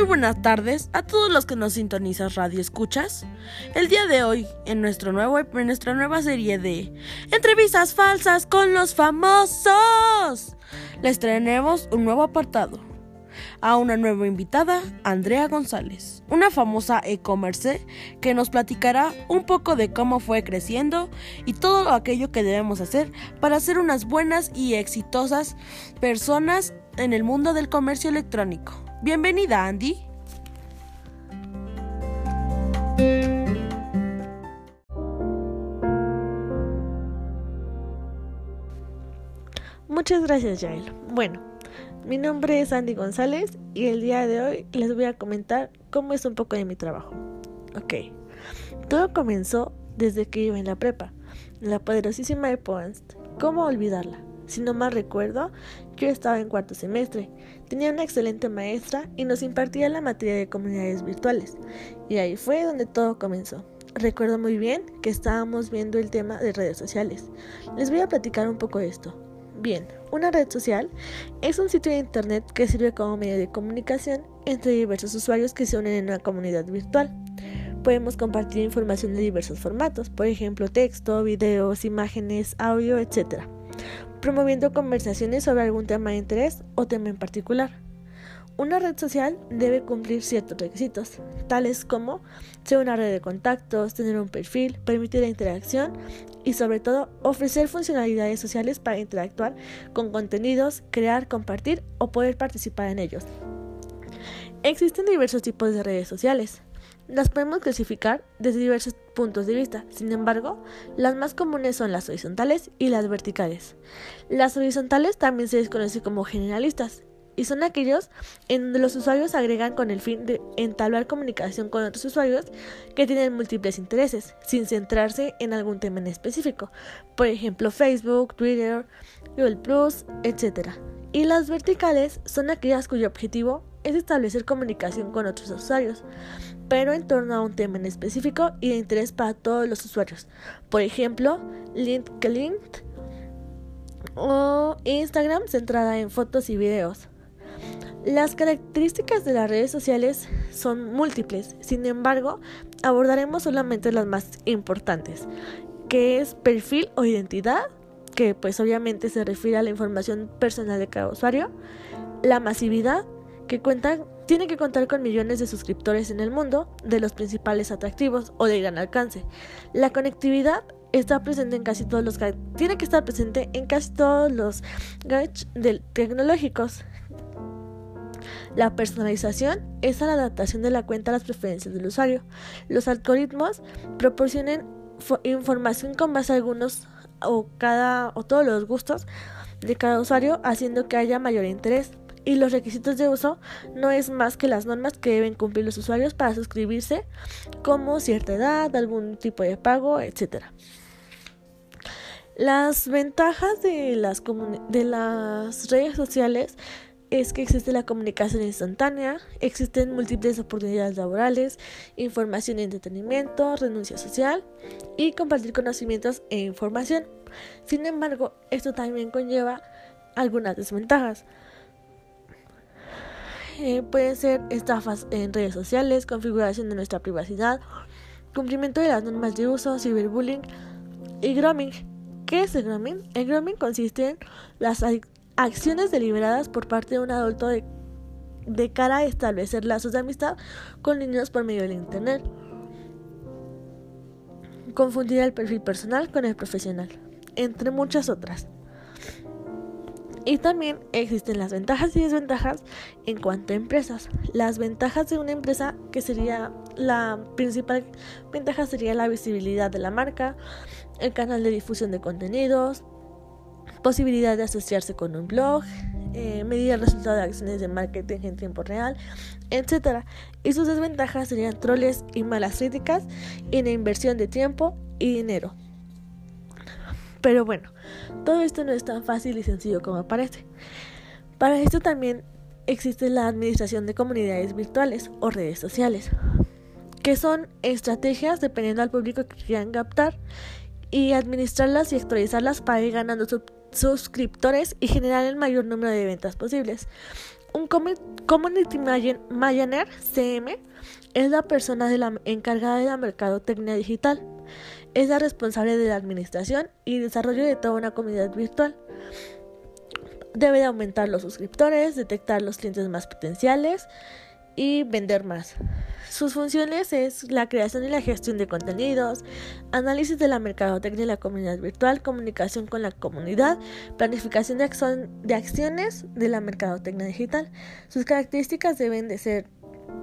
muy buenas tardes a todos los que nos sintonizan Radio Escuchas. El día de hoy, en, nuestro nuevo, en nuestra nueva serie de Entrevistas falsas con los famosos, les traeremos un nuevo apartado. A una nueva invitada, Andrea González, una famosa e-commerce que nos platicará un poco de cómo fue creciendo y todo aquello que debemos hacer para ser unas buenas y exitosas personas en el mundo del comercio electrónico. Bienvenida, Andy. Muchas gracias, Jael. Bueno, mi nombre es Andy González y el día de hoy les voy a comentar cómo es un poco de mi trabajo. Ok, todo comenzó desde que iba en la prepa, la poderosísima EPOANST. ¿Cómo olvidarla? Si no mal recuerdo, yo estaba en cuarto semestre, tenía una excelente maestra y nos impartía la materia de comunidades virtuales. Y ahí fue donde todo comenzó. Recuerdo muy bien que estábamos viendo el tema de redes sociales. Les voy a platicar un poco de esto. Bien, una red social es un sitio de Internet que sirve como medio de comunicación entre diversos usuarios que se unen en una comunidad virtual. Podemos compartir información de diversos formatos, por ejemplo texto, videos, imágenes, audio, etc promoviendo conversaciones sobre algún tema de interés o tema en particular. Una red social debe cumplir ciertos requisitos, tales como ser una red de contactos, tener un perfil, permitir la interacción y sobre todo ofrecer funcionalidades sociales para interactuar con contenidos, crear, compartir o poder participar en ellos. Existen diversos tipos de redes sociales, las podemos clasificar desde diversos puntos de vista, sin embargo, las más comunes son las horizontales y las verticales. Las horizontales también se les conoce como generalistas y son aquellos en donde los usuarios agregan con el fin de entablar comunicación con otros usuarios que tienen múltiples intereses, sin centrarse en algún tema en específico, por ejemplo Facebook, Twitter, Google etc. Y las verticales son aquellas cuyo objetivo es establecer comunicación con otros usuarios, pero en torno a un tema en específico y de interés para todos los usuarios. Por ejemplo, LinkedIn o Instagram centrada en fotos y videos. Las características de las redes sociales son múltiples, sin embargo, abordaremos solamente las más importantes, que es perfil o identidad, que pues obviamente se refiere a la información personal de cada usuario, la masividad, que cuentan, tiene que contar con millones de suscriptores en el mundo, de los principales atractivos o de gran alcance. La conectividad está presente en casi todos los tiene que estar presente en casi todos los gadgets tecnológicos. La personalización es la adaptación de la cuenta a las preferencias del usuario. Los algoritmos proporcionan información con base a algunos o cada o todos los gustos de cada usuario, haciendo que haya mayor interés y los requisitos de uso no es más que las normas que deben cumplir los usuarios para suscribirse, como cierta edad, algún tipo de pago, etc. Las ventajas de las, de las redes sociales es que existe la comunicación instantánea, existen múltiples oportunidades laborales, información y entretenimiento, renuncia social y compartir conocimientos e información. Sin embargo, esto también conlleva algunas desventajas. Eh, pueden ser estafas en redes sociales, configuración de nuestra privacidad, cumplimiento de las normas de uso, ciberbullying y grooming. ¿Qué es el grooming? El grooming consiste en las acciones deliberadas por parte de un adulto de, de cara a establecer lazos de amistad con niños por medio del Internet. Confundir el perfil personal con el profesional, entre muchas otras. Y también existen las ventajas y desventajas en cuanto a empresas. Las ventajas de una empresa, que sería la principal ventaja, sería la visibilidad de la marca, el canal de difusión de contenidos, posibilidad de asociarse con un blog, eh, medir el resultado de acciones de marketing en tiempo real, etc. Y sus desventajas serían troles y malas críticas y la inversión de tiempo y dinero. Pero bueno, todo esto no es tan fácil y sencillo como parece. Para esto también existe la administración de comunidades virtuales o redes sociales, que son estrategias dependiendo del público que quieran captar y administrarlas y actualizarlas para ir ganando suscriptores y generar el mayor número de ventas posibles. Un Community Manager, CM, es la persona encargada de la mercadotecnia digital. Es la responsable de la administración y desarrollo de toda una comunidad virtual. Debe de aumentar los suscriptores, detectar los clientes más potenciales y vender más. Sus funciones es la creación y la gestión de contenidos, análisis de la mercadotecnia y la comunidad virtual, comunicación con la comunidad, planificación de, de acciones de la mercadotecnia digital. Sus características deben de ser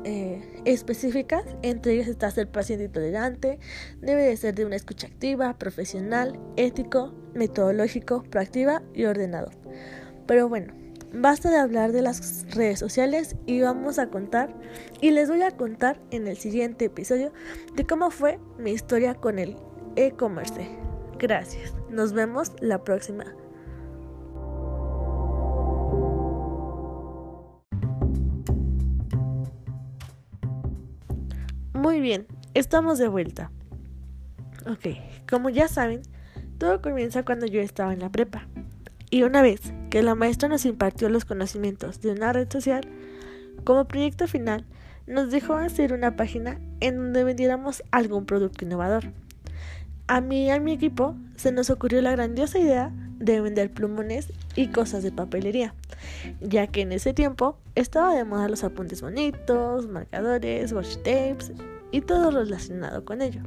eh, específicas, entre ellas está ser paciente y tolerante, debe de ser de una escucha activa, profesional, ético, metodológico, proactiva y ordenado. Pero bueno, Basta de hablar de las redes sociales y vamos a contar y les voy a contar en el siguiente episodio de cómo fue mi historia con el e-commerce. Gracias. Nos vemos la próxima. Muy bien, estamos de vuelta. Ok, como ya saben, todo comienza cuando yo estaba en la prepa. Y una vez que la maestra nos impartió los conocimientos de una red social, como proyecto final nos dejó hacer una página en donde vendiéramos algún producto innovador. A mí y a mi equipo se nos ocurrió la grandiosa idea de vender plumones y cosas de papelería, ya que en ese tiempo estaba de moda los apuntes bonitos, marcadores, washi tapes y todo relacionado con ello.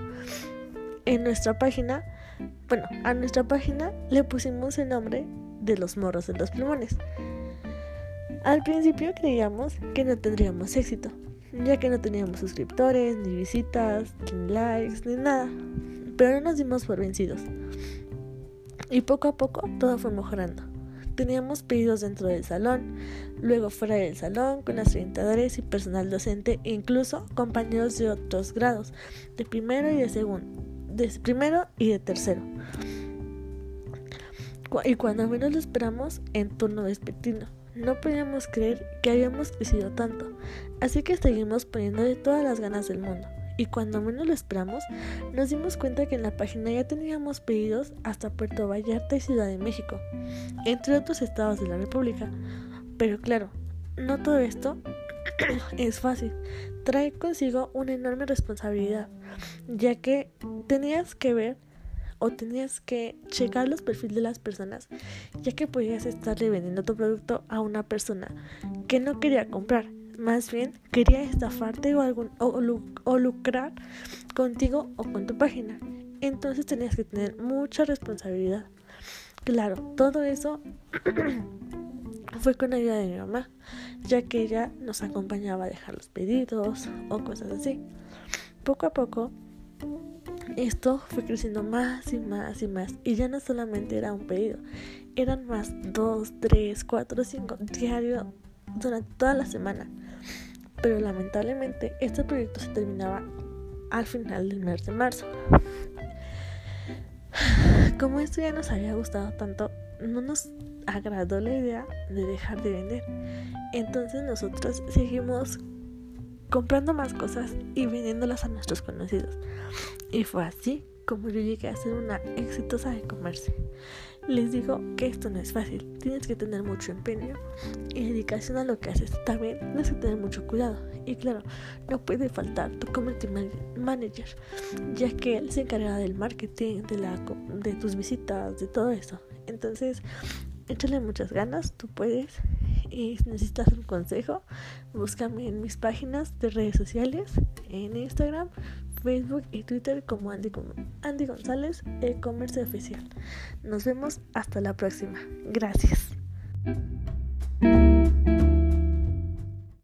En nuestra página, bueno, a nuestra página le pusimos el nombre de los morros de los plumones. Al principio creíamos que no tendríamos éxito, ya que no teníamos suscriptores, ni visitas, ni likes, ni nada, pero no nos dimos por vencidos. Y poco a poco todo fue mejorando. Teníamos pedidos dentro del salón, luego fuera del salón, con orientadores y personal docente, e incluso compañeros de otros grados, de primero y de segundo, de primero y de tercero y cuando menos lo esperamos, en turno vespertino. No podíamos creer que habíamos crecido tanto, así que seguimos poniéndole todas las ganas del mundo. Y cuando menos lo esperamos, nos dimos cuenta que en la página ya teníamos pedidos hasta Puerto Vallarta y Ciudad de México, entre otros estados de la República. Pero claro, no todo esto es fácil. Trae consigo una enorme responsabilidad, ya que tenías que ver o tenías que checar los perfiles de las personas, ya que podías estarle vendiendo tu producto a una persona que no quería comprar, más bien quería estafarte o, algún, o, lucrar contigo o con tu página. Entonces tenías que tener mucha responsabilidad. Claro, todo eso fue con ayuda de mi mamá, ya que ella nos acompañaba a dejar los pedidos o cosas así. Poco a poco esto fue creciendo más y más y más. Y ya no solamente era un pedido, eran más dos, tres, cuatro, cinco diario durante toda la semana. Pero lamentablemente este proyecto se terminaba al final del mes de marzo. Como esto ya nos había gustado tanto, no nos agradó la idea de dejar de vender. Entonces nosotros seguimos comprando más cosas y vendiéndolas a nuestros conocidos. Y fue así como yo llegué a ser una exitosa de comercio. Les digo que esto no es fácil, tienes que tener mucho empeño y dedicación a lo que haces. También tienes que tener mucho cuidado. Y claro, no puede faltar tu community manager, ya que él se encarga del marketing, de, la, de tus visitas, de todo eso. Entonces, échale muchas ganas, tú puedes y si necesitas un consejo, búscame en mis páginas de redes sociales, en Instagram, Facebook y Twitter como Andy, González, e-commerce oficial. Nos vemos hasta la próxima. Gracias.